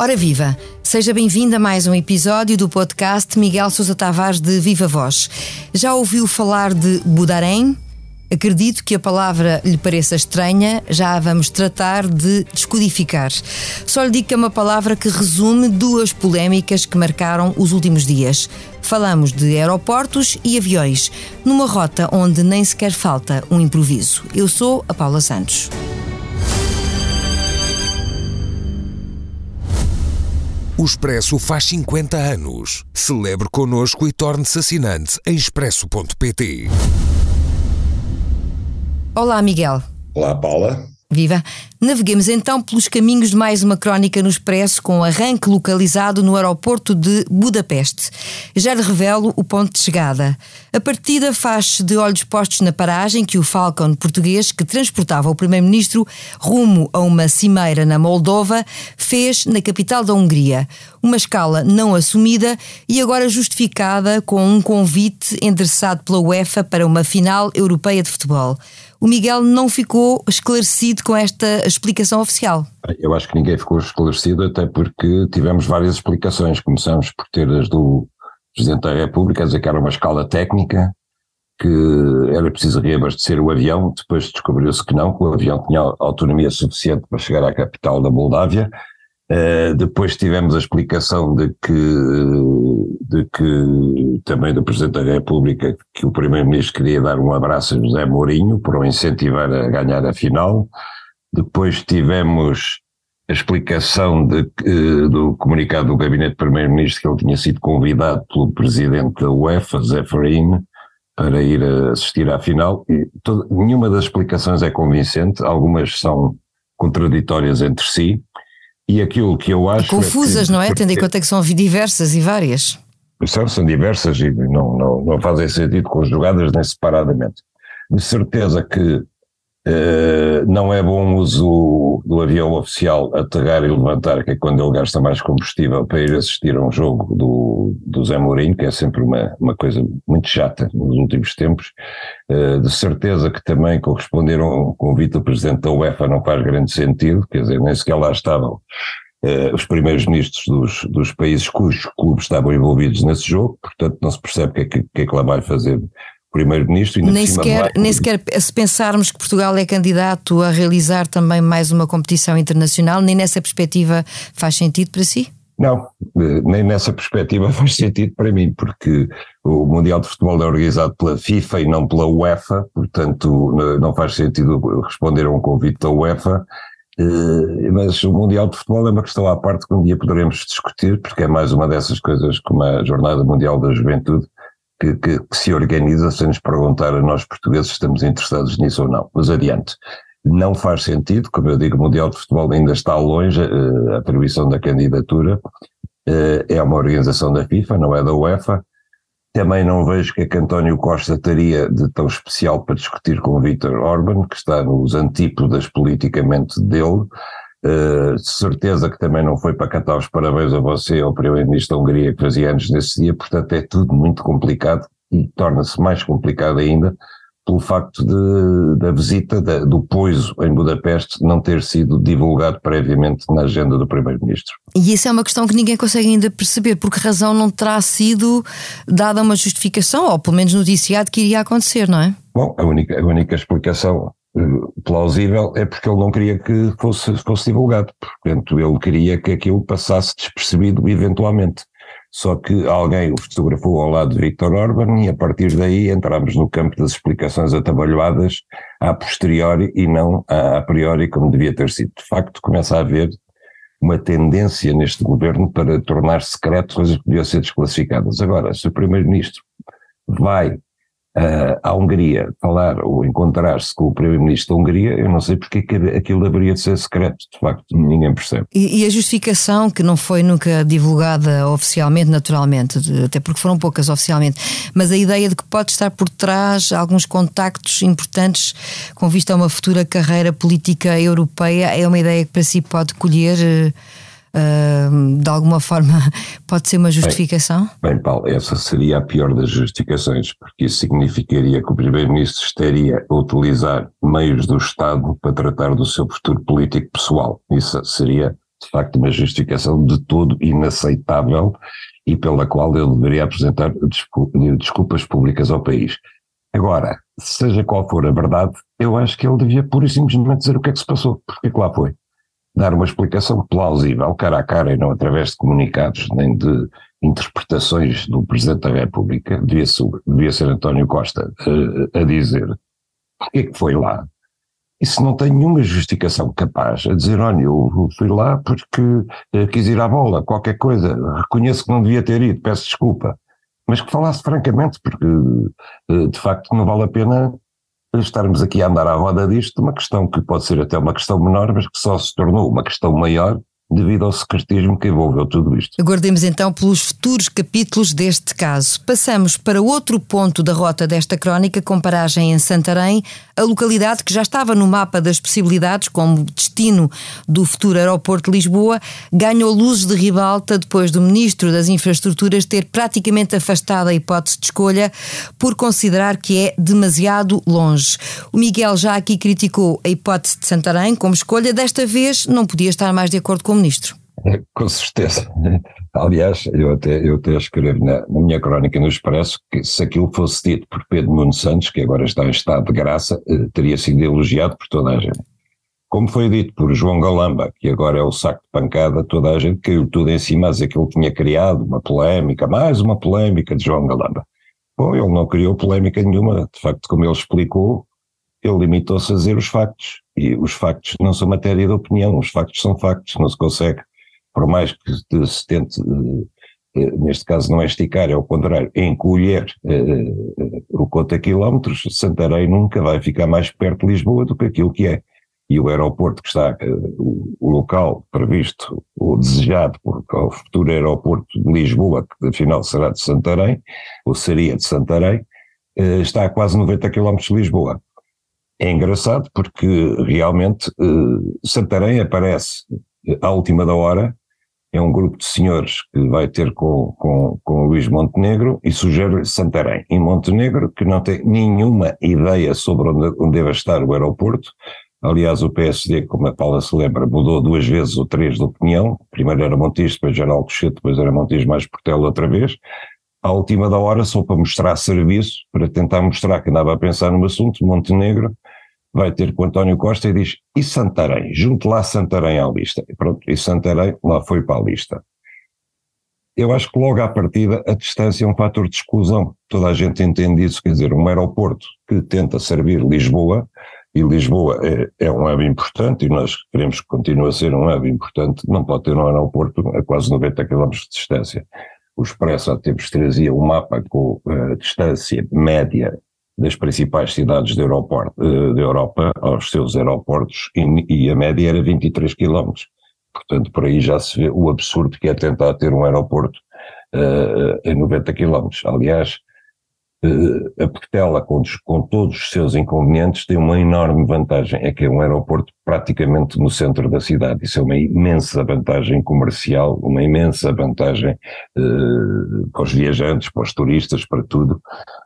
Ora viva, seja bem-vindo a mais um episódio do podcast Miguel Sousa Tavares de Viva Voz. Já ouviu falar de Budarém? Acredito que a palavra lhe pareça estranha, já a vamos tratar de descodificar. Só lhe digo que é uma palavra que resume duas polémicas que marcaram os últimos dias. Falamos de aeroportos e aviões, numa rota onde nem sequer falta um improviso. Eu sou a Paula Santos. O Expresso faz 50 anos. Celebre connosco e torne-se assinante em expresso.pt. Olá, Miguel. Olá, Paula. Viva! Naveguemos então pelos caminhos de mais uma crónica no Expresso com arranque localizado no aeroporto de Budapeste. Já lhe revelo o ponto de chegada. A partida faz-se de olhos postos na paragem que o Falcon português, que transportava o primeiro-ministro rumo a uma cimeira na Moldova, fez na capital da Hungria. Uma escala não assumida e agora justificada com um convite endereçado pela UEFA para uma final europeia de futebol o Miguel não ficou esclarecido com esta explicação oficial. Eu acho que ninguém ficou esclarecido, até porque tivemos várias explicações. Começamos por ter as do Presidente da República, a dizer que era uma escala técnica, que era preciso reabastecer o avião, depois descobriu-se que não, que o avião tinha autonomia suficiente para chegar à capital da Moldávia, Uh, depois tivemos a explicação de que, de que também do Presidente da República que o Primeiro-Ministro queria dar um abraço a José Mourinho para o incentivar a ganhar a final. Depois tivemos a explicação de, uh, do comunicado do Gabinete Primeiro-Ministro que ele tinha sido convidado pelo Presidente da UEFA, Zé Farinha, para ir assistir à final. E todo, nenhuma das explicações é convincente, algumas são contraditórias entre si. E aquilo que eu acho. Confusas, é que, não é? Tendo em conta que são diversas e várias. São, são diversas e não, não, não fazem sentido conjugadas nem separadamente. De certeza que Uh, não é bom uso do avião oficial aterrar e levantar, que é quando ele gasta mais combustível para ir assistir a um jogo do, do Zé Mourinho, que é sempre uma, uma coisa muito chata nos últimos tempos. Uh, de certeza que também corresponder a um convite do presidente da UEFA não faz grande sentido, quer dizer, nem sequer lá estavam Uh, os primeiros ministros dos, dos países cujos clubes estavam envolvidos nesse jogo, portanto não se percebe o que, é que, que, é que lá vai fazer primeiro-ministro. Nem sequer, nem sequer se pensarmos que Portugal é candidato a realizar também mais uma competição internacional, nem nessa perspectiva faz sentido para si? Não, eh, nem nessa perspectiva faz sentido para mim, porque o Mundial de Futebol é organizado pela FIFA e não pela UEFA, portanto não faz sentido responder a um convite da UEFA. Eh, mas o Mundial de Futebol é uma questão à parte que um dia poderemos discutir, porque é mais uma dessas coisas como a Jornada Mundial da Juventude, que, que, que, se organiza sem nos perguntar a nós portugueses se estamos interessados nisso ou não. Mas adiante. Não faz sentido, como eu digo, o Mundial de Futebol ainda está longe, uh, a atribuição da candidatura uh, é uma organização da FIFA, não é da UEFA. Também não vejo que é que António Costa teria de tão especial para discutir com Vítor Orban, que está nos antípodas politicamente dele, Uh, certeza que também não foi para cantar os parabéns a você ao Primeiro-Ministro da Hungria que fazia anos nesse dia, portanto é tudo muito complicado e torna-se mais complicado ainda pelo facto de, da visita de, do Poiso em Budapeste não ter sido divulgado previamente na agenda do Primeiro-Ministro. E isso é uma questão que ninguém consegue ainda perceber, por que razão não terá sido dada uma justificação, ou pelo menos noticiado que iria acontecer, não é? Bom, a única, a única explicação plausível é porque ele não queria que fosse, fosse divulgado. Portanto, ele queria que aquilo passasse despercebido eventualmente. Só que alguém o fotografou ao lado de Victor Orban e a partir daí entramos no campo das explicações atabalhoadas a posteriori e não a, a priori como devia ter sido. De facto, começa a haver uma tendência neste governo para tornar secreto coisas que deviam ser desclassificadas. Agora, se o Primeiro-Ministro vai uh, à Hungria falar ou encontrar-se com o Primeiro-Ministro da Hungria, eu não sei porque que aquilo deveria de ser secreto, de facto, ninguém percebe. E, e, a justificação, que não foi nunca divulgada oficialmente, naturalmente, até porque foram poucas oficialmente, mas a ideia de que pode estar por trás alguns contactos importantes com vista a uma futura carreira política europeia, é uma ideia que para si pode colher. Uh, Uh, de alguma forma pode ser uma justificação? Bem, bem, Paulo, essa seria a pior das justificações, porque isso significaria que o Primeiro-Ministro estaria a utilizar meios do Estado para tratar do seu futuro político pessoal. Isso seria de facto uma justificação de todo inaceitável e pela qual ele deveria apresentar desculpas públicas ao país. Agora, seja qual for a verdade, eu acho que ele devia pura e simplesmente dizer o que é que se passou, porque é que lá foi. Dar uma explicação plausível, cara a cara, e não através de comunicados nem de interpretações do Presidente da República, devia devia ser António Costa a, eh, a dizer porque é que foi lá. Isso não tem nenhuma justificação capaz a dizer, olha, eu fui lá porque eh, quis ir à bola, qualquer coisa, reconheço que não devia ter ido, peço desculpa mas que falasse francamente, porque eh, de facto não vale a pena estarmos aqui a andar à roda disto, uma questão que pode ser até uma questão menor, mas que só se tornou uma questão maior devido ao secretismo que envolveu tudo isto. Aguardemos então pelos futuros capítulos deste caso. Passamos para outro ponto da rota desta crónica, com paragem em Santarém, a localidade que já estava no mapa das possibilidades como destino do futuro aeroporto de Lisboa, ganhou luzes de ribalta depois do Ministro das Infraestruturas ter praticamente afastado a hipótese de escolha por considerar que é demasiado longe. O Miguel já aqui criticou a hipótese de Santarém como escolha, desta vez não podia estar mais de acordo com Ministro. Com certeza. Aliás, eu até, eu até escrevo na, na, minha crónica no Expresso que se aquilo fosse dito por Pedro Nuno Santos, que agora está em estado de graça, eh, teria sido elogiado por toda a gente. Como foi dito por João Galamba, que agora é o saco de pancada, toda a gente caiu tudo em cima a dizer que ele tinha criado uma polémica, mais uma polémica de João Galamba. Bom, ele não criou polémica nenhuma, de facto, como ele explicou, ele limitou-se a dizer os factos. E os factos não são matéria de opinião, os factos são factos, não se consegue, por mais que se tente, eh, eh, neste caso não é esticar, é o contrário, encolher eh, o conta quilómetros, Santarém nunca vai ficar mais perto de Lisboa do que aquilo que é. E o aeroporto que está, o local previsto ou desejado por o futuro aeroporto de Lisboa, que afinal será de Santarém, ou seria de Santarém, está a quase 90 quilómetros de Lisboa. É engraçado porque realmente uh, Santarém aparece à última da hora, é um grupo de senhores que vai ter com, com, com Luís Montenegro e sugere Santarém. Em Montenegro, que não tem nenhuma ideia sobre onde, onde deve estar o aeroporto, Aliás, o PSD, como a Paula se lembra, mudou duas vezes ou três de opinião. Primeiro era Montijo, depois era Alcochete, depois era Montijo mais Portela outra vez. À última da hora, só para mostrar serviço, para tentar mostrar que andava a pensar no assunto, Montenegro vai ter com António Costa e diz, e Santarém? Junto lá Santarém à lista. E pronto, e Santarém lá foi para a lista. Eu acho que logo à partida a distância é um fator de exclusão. Toda a gente entende isso, quer dizer, um aeroporto que tenta servir Lisboa, e Lisboa é, é um hub importante, e nós queremos que continue a ser um hub importante, não pode ter um aeroporto a quase 90 km de distância. O Expresso há tempos trazia um mapa com a distância média das principais cidades da Europa, eh, da Europa aos seus aeroportos e, e, a média era 23 km. Portanto, por aí já se vê o absurdo que é tentar ter um aeroporto uh, em 90 km. Aliás, a Portela, com, com, todos os seus inconvenientes, tem uma enorme vantagem, é que é um aeroporto praticamente no centro da cidade. Isso é uma imensa vantagem comercial, uma imensa vantagem uh, para os viajantes, para os turistas, para tudo,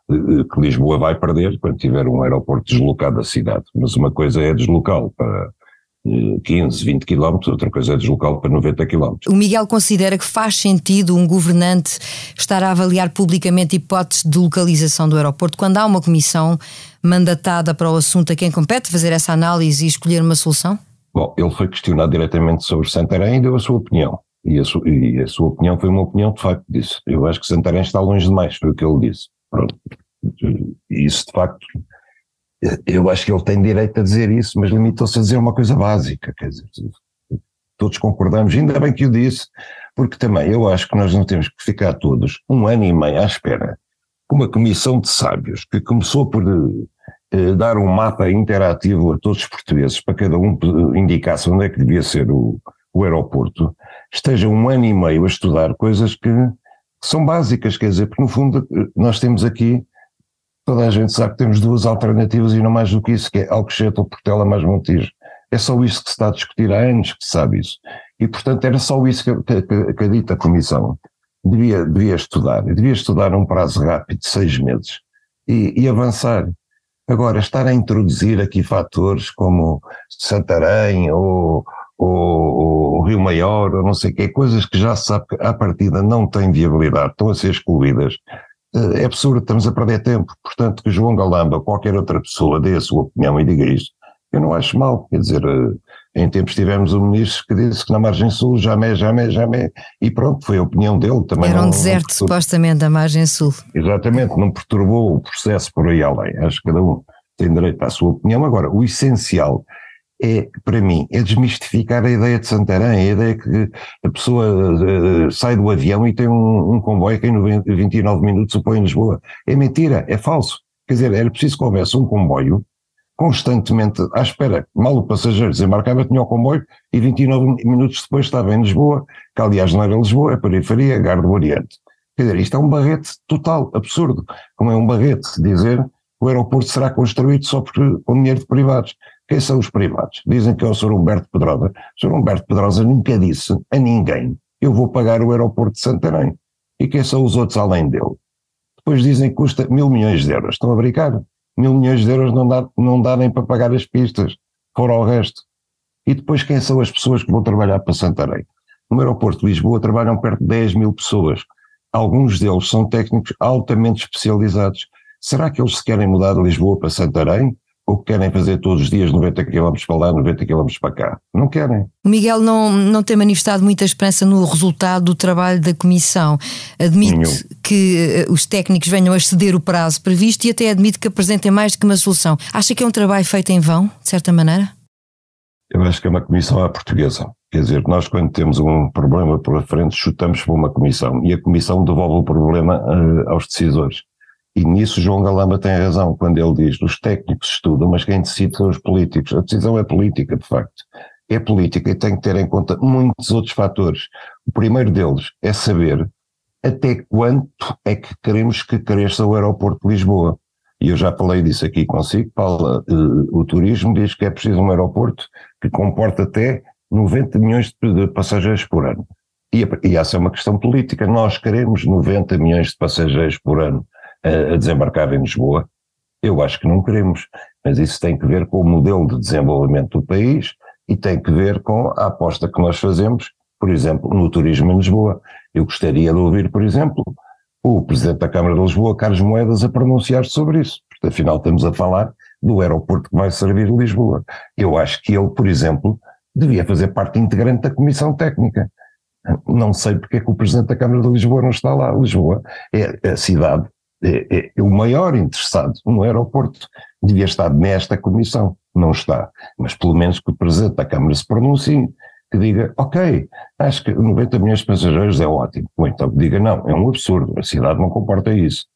uh, que Lisboa vai perder quando tiver um aeroporto deslocado da cidade. Mas uma coisa é deslocá-lo para 15, 20 quilómetros, outra coisa é deslocá-lo para 90 quilómetros. O Miguel considera que faz sentido um governante estar a avaliar publicamente hipóteses de localização do aeroporto quando há uma comissão mandatada para o assunto a quem compete fazer essa análise e escolher uma solução? Bom, ele foi questionado diretamente sobre Santarém e deu a sua opinião. E a, sua, e a sua opinião foi uma opinião de facto disso. Eu acho que Santarém está longe demais, foi o que ele disse. Pronto. E isso de facto eu acho que ele tem direito a dizer isso, mas limitou-se a dizer uma coisa básica, quer dizer, todos concordamos, ainda bem que o disse, porque também eu acho que nós não temos que ficar todos um ano e meio à espera uma comissão de sábios que começou por eh, dar um mapa interativo a todos os portugueses para cada um indicasse onde é que devia ser o, o aeroporto, esteja um ano e meio a estudar coisas que são básicas, quer dizer, porque no fundo eh, nós temos aqui Toda a gente sabe que temos duas alternativas e não mais do que isso, que é Alcochete ou Portela mais Montijo. É só isso que se está a discutir há anos que se sabe isso. E, portanto, era só isso que, que, que a dita comissão devia, devia estudar. Devia estudar num prazo rápido seis meses e, e avançar. Agora, estar a introduzir aqui fatores como Santarém ou, ou, ou Rio Maior, ou não sei o quê, coisas que já se sabe que à partida não têm viabilidade, estão a ser excluídas. Eh, é absurdo, estamos a perder tempo. Portanto, que João Galamba qualquer outra pessoa dê a sua opinião e diga isto, eu não acho mal. Quer dizer, eh, em tempos tivemos um ministro que disse que na margem sul jamais, jamais, jamais, e pronto, foi a opinião dele também. Era um não, deserto, não supostamente, a margem sul. Exatamente, não perturbou o processo por aí além. Acho que cada um tem direito à sua opinião. Agora, o essencial é, para mim, é desmistificar a ideia de Santarém, a ideia que a pessoa uh, sai do avião e tem um, um comboio que em 29 minutos o põe em Lisboa. É mentira, é falso. Quer dizer, era preciso que houvesse um comboio constantemente à espera. Mal o passageiro desembarcava, tinha o comboio e 29 minutos depois estava em Lisboa, que aliás não era Lisboa, é periferia, Gar do Oriente. Quer dizer, isto é um barrete total, absurdo. Como é um barrete dizer o aeroporto será construído só porque, com dinheiro de privados. Quem são os privados? Dizem que é o Sr. Humberto Pedrosa. O Sr. Humberto Pedrosa nunca disse a ninguém eu vou pagar o aeroporto de Santarém. E quem são os outros além dele? Depois dizem que custa mil milhões de euros. Estão a brincar? Mil milhões de euros não dá, não dá nem para pagar as pistas, fora o resto. E depois quem são as pessoas que vão trabalhar para Santarém? No aeroporto de Lisboa trabalham perto de 10 mil pessoas. Alguns deles são técnicos altamente especializados. Será que eles se querem mudar de Lisboa para Santarém? Ou querem fazer todos os dias 90 km para lá, 90 km para cá. Não querem. O Miguel não, não tem manifestado muita esperança no resultado do trabalho da Comissão. Admite Nenhum. que uh, os técnicos venham a exceder o prazo previsto e até admite que apresentem mais do que uma solução. Acha que é um trabalho feito em vão, de certa maneira? Eu acho que é uma comissão à portuguesa. Quer dizer, nós quando temos um problema pela frente, chutamos para uma comissão e a comissão devolve o problema uh, aos decisores. E nisso João Galamba tem razão quando ele diz os técnicos estudam, mas quem decide são os políticos. A decisão é política, de facto. É política e tem que ter em conta muitos outros fatores. O primeiro deles é saber até quanto é que queremos que cresça o aeroporto de Lisboa. E eu já falei disso aqui consigo, Paula. Uh, o turismo diz que é preciso um aeroporto que comporte até 90 milhões de passageiros por ano. E, e essa é uma questão política. Nós queremos 90 milhões de passageiros por ano a, desembarcar em Lisboa? Eu acho que não queremos, mas isso tem que ver com o modelo de desenvolvimento do país e tem que ver com a aposta que nós fazemos, por exemplo, no turismo em Lisboa. Eu gostaria de ouvir, por exemplo, o Presidente da Câmara de Lisboa, Carlos Moedas, a pronunciar-se sobre isso, porque afinal estamos a falar do aeroporto que vai servir Lisboa. Eu acho que ele, por exemplo, devia fazer parte integrante da Comissão Técnica. Não sei porque é que o Presidente da Câmara de Lisboa não está lá. Lisboa é a cidade é, é, o maior interessado no aeroporto devia estar nesta comissão, não está, mas pelo menos que o Presidente da Câmara se pronuncie, que diga, ok, acho que 90 milhões de passageiros é ótimo, ou então que diga, não, é um absurdo, a cidade não comporta isso.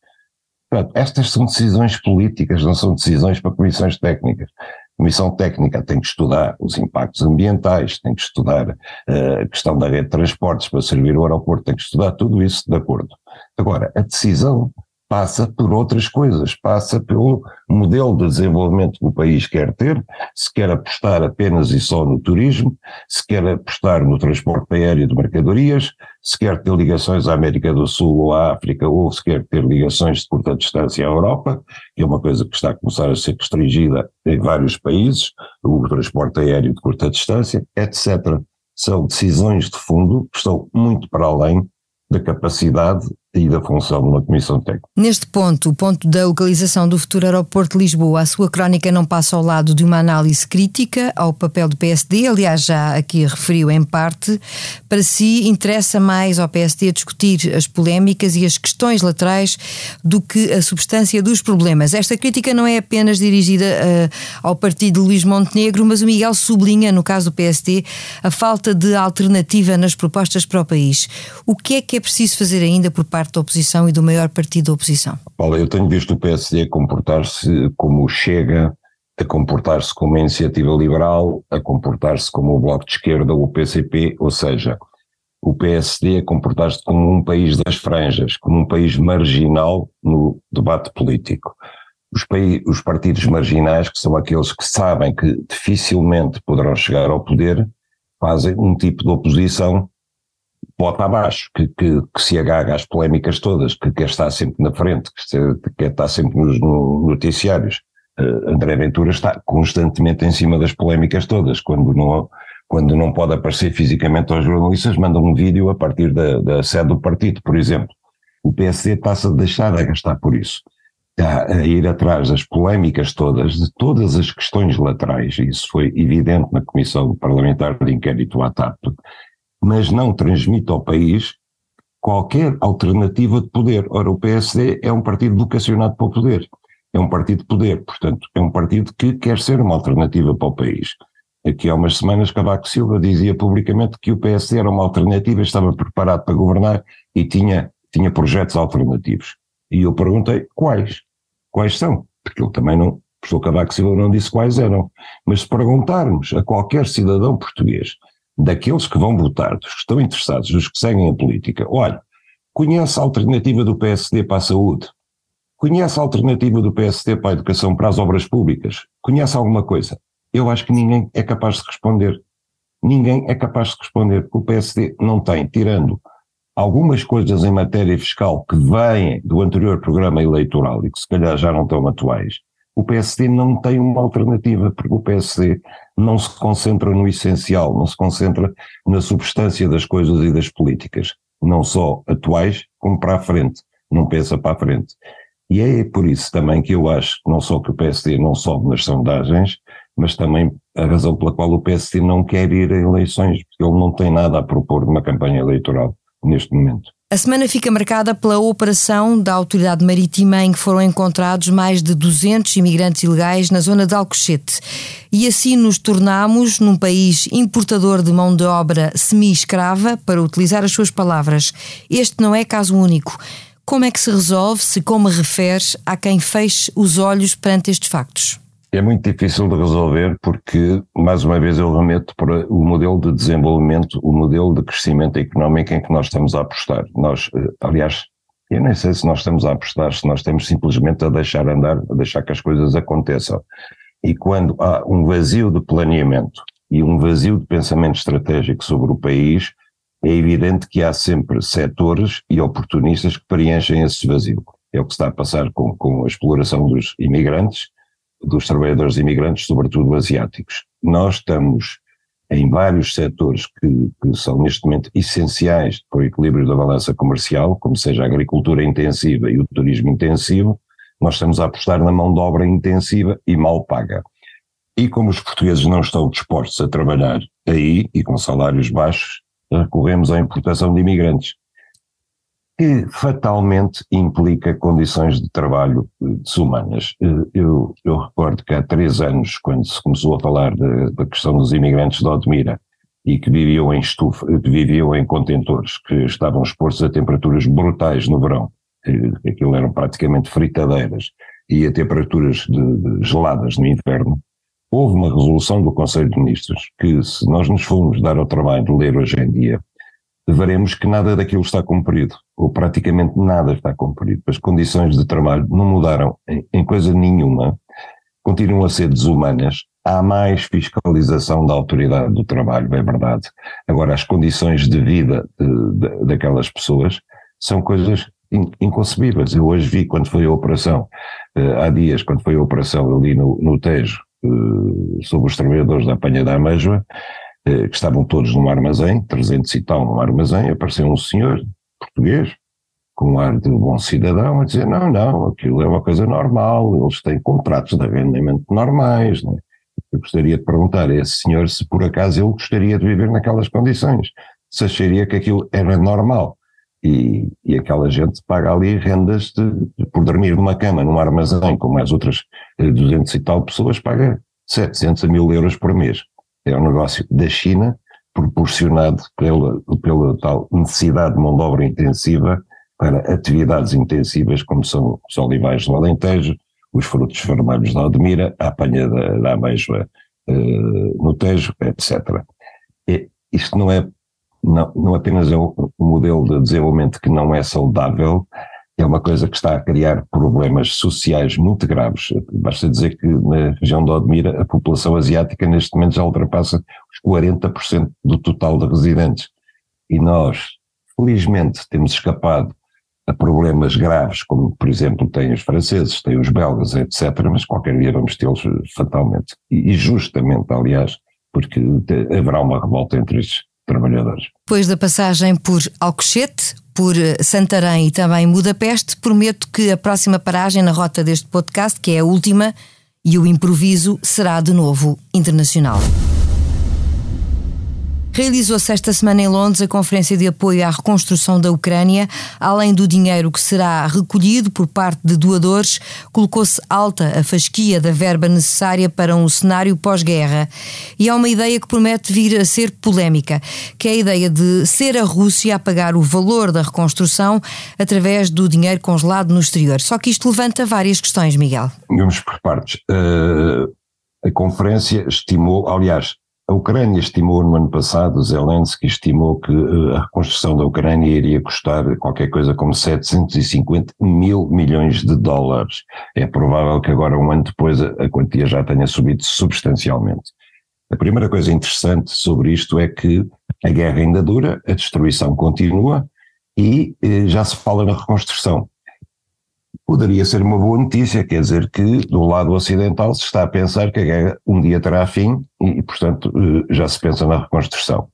Portanto, estas são decisões políticas, não são decisões para comissões técnicas. A comissão técnica tem que estudar os impactos ambientais, tem que estudar uh, a questão da rede de transportes para servir o aeroporto, tem que estudar tudo isso de acordo. Agora, a decisão passa por outras coisas, passa pelo modelo de desenvolvimento que o país quer ter, se quer apostar apenas e só no turismo, se quer apostar no transporte aéreo de mercadorias, se quer ter ligações à América do Sul ou à África, ou se quer ter ligações de curta distância à Europa, que é uma coisa que está a começar a ser restringida em vários países, o transporte aéreo de curta distância, etc. São decisões de fundo que estão muito para além da capacidade e da função de uma comissão técnica. Neste ponto, o ponto da localização do futuro aeroporto de Lisboa, a sua crónica não passa ao lado de uma análise crítica ao papel do PSD, aliás já aqui referiu em parte, para si interessa mais ao PSD discutir as polémicas e as questões laterais do que a substância dos problemas. Esta crítica não é apenas dirigida uh, ao partido de Luís Montenegro, mas o Miguel sublinha, no caso do PSD, a falta de alternativa nas propostas para o país. O que é que é preciso fazer ainda por parte parte da oposição e do maior partido da oposição? Olha, eu tenho visto o PSD comportar-se como Chega, a comportar-se como a Iniciativa Liberal, a comportar-se como o Bloco de Esquerda ou o PCP, ou seja, o PSD a comportar-se como um país das franjas, como um país marginal no debate político. Os, os partidos marginais, que são aqueles que sabem que dificilmente poderão chegar ao poder, fazem um tipo de oposição bota abaixo, que, que, que, se agarra às polémicas todas, que quer estar sempre na frente, que, quer estar sempre nos no, noticiários. Uh, André Ventura está constantemente em cima das polémicas todas, quando não, quando não pode aparecer fisicamente aos jornalistas, manda um vídeo a partir da, da sede do partido, por exemplo. O PSD está-se a deixar a gastar por isso. Está a ir atrás das polémicas todas, de todas as questões laterais, isso foi evidente na Comissão Parlamentar de Inquérito à TAP, mas não transmite ao país qualquer alternativa de poder. Ora, o PSD é um partido vocacionado para o poder. É um partido de poder, portanto, é um partido que quer ser uma alternativa para o país. Aqui há umas semanas Cavaco Silva dizia publicamente que o PSD era uma alternativa, estava preparado para governar e tinha, tinha projetos alternativos. E eu perguntei quais? Quais são? Porque ele também não, o professor Cavaco Silva não disse quais eram. Mas se perguntarmos a qualquer cidadão português, daqueles que vão votar, dos que estão interessados, dos que seguem a política, olha, conhece a alternativa do PSD para a saúde? Conhece a alternativa do PSD para a educação, para as obras públicas? Conhece alguma coisa? eu acho que ninguém é capaz de responder. Ninguém é capaz de responder. O PSD não tem, tirando algumas coisas em matéria fiscal que vêm do anterior programa eleitoral e que se calhar já não estão atuais, o PSD não tem uma alternativa, porque o PSD não se concentra no essencial, não se concentra na substância das coisas e das políticas, não só atuais, como para a frente, não pensa para a frente. E é por isso também que eu acho não só que o PSD não sobe nas sondagens, mas também a razão pela qual o PSD não quer ir a eleições, porque ele não tem nada a propor numa campanha eleitoral neste momento. A semana fica marcada pela operação da Autoridade Marítima em que foram encontrados mais de 200 imigrantes ilegais na zona de Alcochete. E assim nos tornamos num país importador de mão de obra semi-escrava, para utilizar as suas palavras. Este não é caso único. Como é que se resolve se, como refere, há quem feche os olhos perante estes factos? É muito difícil de resolver porque, mais uma vez, eu remeto para o modelo de desenvolvimento, o modelo de crescimento económico em que nós estamos a apostar. Nós, eh, aliás, eu nem sei se nós estamos a apostar, se nós estamos simplesmente a deixar andar, a deixar que as coisas aconteçam. E quando há um vazio de planeamento e um vazio de pensamento estratégico sobre o país, é evidente que há sempre setores e oportunistas que preenchem esse vazio. É o que está a passar com, com a exploração dos imigrantes, dos trabalhadores imigrantes, sobretudo asiáticos. Nós estamos em vários setores que, que, são neste momento essenciais para o equilíbrio da balança comercial, como seja a agricultura intensiva e o turismo intensivo, nós estamos a apostar na mão de obra intensiva e mal paga. E como os portugueses não estão dispostos a trabalhar aí e com salários baixos, recorremos à importação de imigrantes que fatalmente implica condições de trabalho desumanas. Eu, eu recordo que há três anos, quando se começou a falar da questão dos imigrantes de Odmira e que viviam em estufa, que viviam em contentores, que estavam expostos a temperaturas brutais no verão, aquilo eram praticamente fritadeiras, e a temperaturas de, de geladas no inverno, houve uma resolução do Conselho de Ministros que, se nós nos formos dar ao trabalho de ler hoje em dia, veremos que nada daquilo está cumprido, ou praticamente nada está cumprido. As condições de trabalho não mudaram em, em coisa nenhuma, continuam a ser desumanas. Há mais fiscalização da autoridade do trabalho, é verdade. Agora, as condições de vida de, de, daquelas pessoas são coisas inconcebíveis. Eu hoje vi quando foi a operação, uh, há dias, quando foi a operação ali no, no Tejo, uh, sobre os trabalhadores da apanha da Amêijoa, eh, que estavam todos num armazém, 300 e tal num armazém, apareceu um senhor português, com um ar de bom cidadão, a dizer, não, não, aquilo é uma coisa normal, eles têm contratos de arrendamento normais, né? Eu gostaria de perguntar a esse senhor se por acaso ele gostaria de viver naquelas condições, se acharia que aquilo era normal. E, e aquela gente paga ali rendas de, de, por dormir numa cama, num armazém, como as outras 200 eh, e tal pessoas, paga 700 a mil euros por mês é um negócio da China, proporcionado pela, pela tal necessidade de mão de obra intensiva para atividades intensivas como são os olivais do Alentejo, os frutos vermelhos da Admira, a apanha da, da uh, no Tejo, etc. E isto não é, não, não apenas é um modelo de desenvolvimento que não é saudável, é uma coisa que está a criar problemas sociais muito graves. Basta dizer que na região de Odmira a população asiática neste momento já ultrapassa os 40% do total de residentes. E nós, felizmente, temos escapado a problemas graves, como por exemplo têm os franceses, têm os belgas, etc., mas qualquer dia vamos tê-los fatalmente. E justamente, aliás, porque haverá uma revolta entre estes trabalhadores. Depois da passagem por Alcochete, por Santarém e também Budapeste, prometo que a próxima paragem na rota deste podcast, que é a última, e o improviso será de novo internacional. Realizou-se esta semana em Londres a Conferência de Apoio à Reconstrução da Ucrânia. Além do dinheiro que será recolhido por parte de doadores, colocou-se alta a fasquia da verba necessária para um cenário pós-guerra. E há uma ideia que promete vir a ser polémica, que é a ideia de ser a Rússia a pagar o valor da reconstrução através do dinheiro congelado no exterior. Só que isto levanta várias questões, Miguel. Vamos por partes. Uh, a conferência estimou, aliás, a Ucrânia estimou no ano passado, Zelensky estimou que eh, a reconstrução da Ucrânia iria custar qualquer coisa como 750 mil milhões de dólares. É provável que agora, um ano depois, a quantia já tenha subido substancialmente. A primeira coisa interessante sobre isto é que a guerra ainda dura, a destruição continua e eh, já se fala na reconstrução poderia ser uma boa notícia, quer dizer que do lado ocidental se está a pensar que a guerra um dia terá fim e, portanto, eh, já se pensa na reconstrução.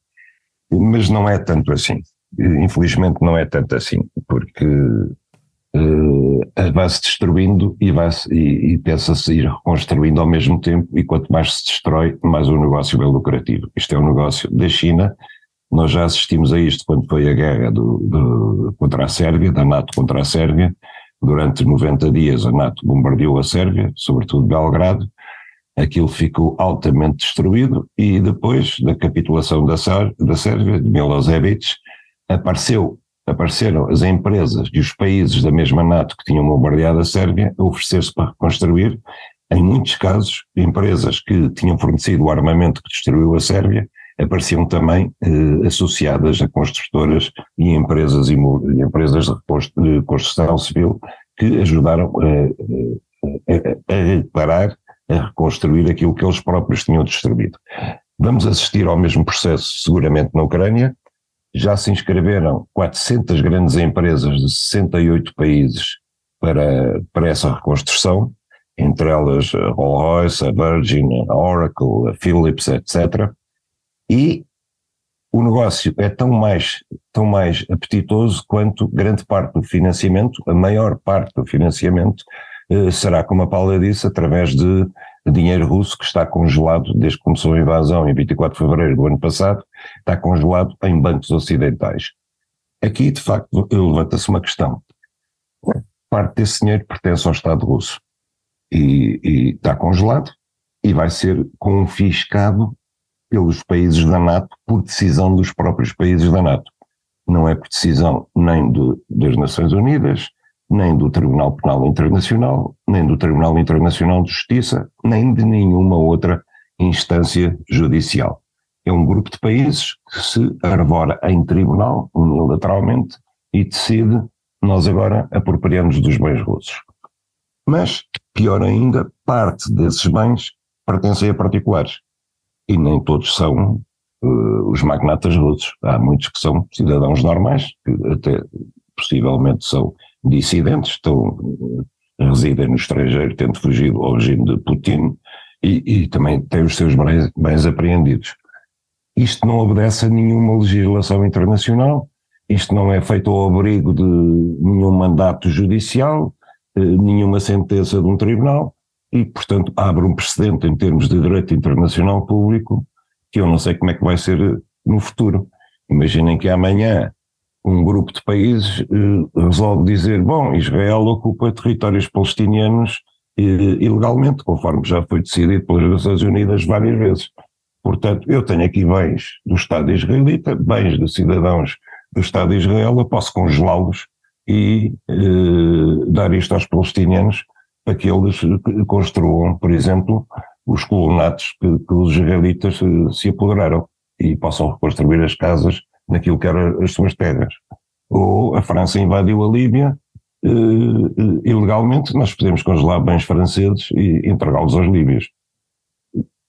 Mas não é tanto assim. Infelizmente não é tanto assim, porque uh, vai-se destruindo e, vai e, e pensa-se ir reconstruindo ao mesmo tempo e quanto mais se destrói, mais o negócio é lucrativo. Isto é um negócio da China, nós já assistimos a isto quando foi a guerra do, do, contra a Sérvia, da NATO contra a Sérvia, Durante 90 dias a NATO bombardeou a Sérvia, sobretudo Belgrado, aquilo ficou altamente destruído e depois da capitulação da, da Sérvia, de Milosevic, apareceu, apareceram as empresas e os países da mesma NATO que tinham bombardeado a Sérvia a oferecer-se para reconstruir, em muitos casos, empresas que tinham fornecido o armamento que destruiu a Sérvia apareciam também eh, associadas a construtoras e empresas, e empresas de construção civil que ajudaram a, a, a reparar, a reconstruir aquilo que eles próprios tinham destruído. Vamos assistir ao mesmo processo seguramente na Ucrânia. Já se inscreveram 400 grandes empresas de 68 países para, para essa reconstrução, entre elas a Rolls-Royce, a Virgin, a Oracle, a Philips, etc. E o negócio é tão mais, tão mais apetitoso quanto grande parte do financiamento, a maior parte do financiamento, eh, será, como a Paula disse, através de dinheiro russo que está congelado desde que começou a invasão em 24 de fevereiro do ano passado, está congelado em bancos ocidentais. Aqui, de facto, levanta-se uma questão. Parte desse dinheiro pertence ao Estado russo e, e está congelado e vai ser confiscado pelos países da NATO por decisão dos próprios países da NATO. Não é por decisão nem do, das Nações Unidas, nem do Tribunal Penal Internacional, nem do Tribunal Internacional de Justiça, nem de nenhuma outra instância judicial. É um grupo de países que se arvora em tribunal, unilateralmente, e decide, nós agora apropriamos dos bens russos. Mas, pior ainda, parte desses bens pertencem a particulares e nem todos são uh, os magnatas russos. Há muitos que são cidadãos normais, que até possivelmente são dissidentes, estão, uh, residem no estrangeiro, tendo fugido ao regime de Putin e, e também têm os seus bens, bens apreendidos. Isto não obedece a nenhuma legislação internacional, isto não é feito ao abrigo de nenhum mandato judicial, uh, nenhuma sentença de um tribunal, e, portanto, abre um precedente em termos de direito internacional público que eu não sei como é que vai ser eh, no futuro. Imaginem que amanhã um grupo de países eh, resolve dizer, bom, Israel ocupa territórios palestinianos eh, ilegalmente, conforme já foi decidido pelas Nações Unidas várias vezes. Portanto, eu tenho aqui bens do Estado israelita, bens de cidadãos do Estado de Israel, eu posso congelá-los e eh, dar isto aos palestinianos para que eles construam, por exemplo, os colonatos que, que os israelitas se, eh, se apoderaram e possam reconstruir as casas naquilo que eram as suas terras. Ou a França invadiu a Líbia eh, eh, ilegalmente, nós podemos congelar bens franceses e entregá-los aos líbios.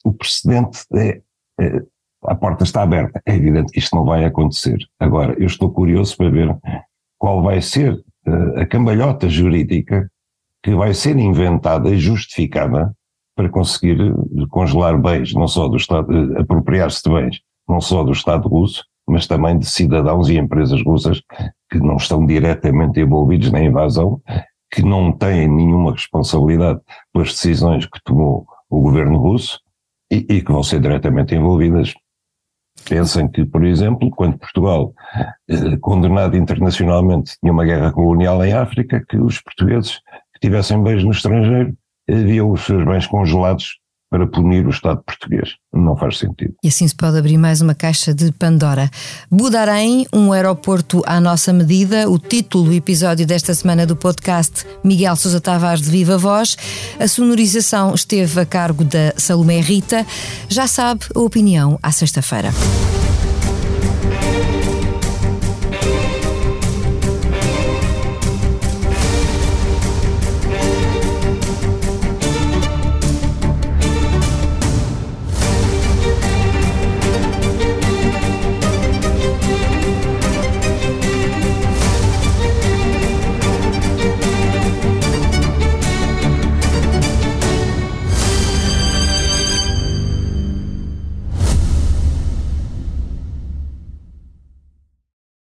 O precedente é, é, a porta está aberta. É evidente que isto não vai acontecer. Agora, eu estou curioso para ver qual vai ser a cambalhota jurídica que vai ser inventada e justificada para conseguir congelar bens, não só do Estado, apropriar-se de bens, não só do Estado russo, mas também de cidadãos e empresas russas que não estão diretamente envolvidos na invasão, que não têm nenhuma responsabilidade pelas decisões que tomou o governo russo e, e que vão ser diretamente envolvidas. Pensem que, por exemplo, quando Portugal, eh, condenado internacionalmente, tinha uma guerra colonial em África, que os portugueses que tivessem bens no estrangeiro haviam os seus bens congelados para punir o Estado português. Não faz sentido. E assim se pode abrir mais uma caixa de Pandora. Budarém, um aeroporto à nossa medida, o título do episódio desta semana do podcast Miguel Sousa Tavares de Viva Voz. A sonorização esteve a cargo da Salomé Rita. Já sabe a opinião à sexta-feira.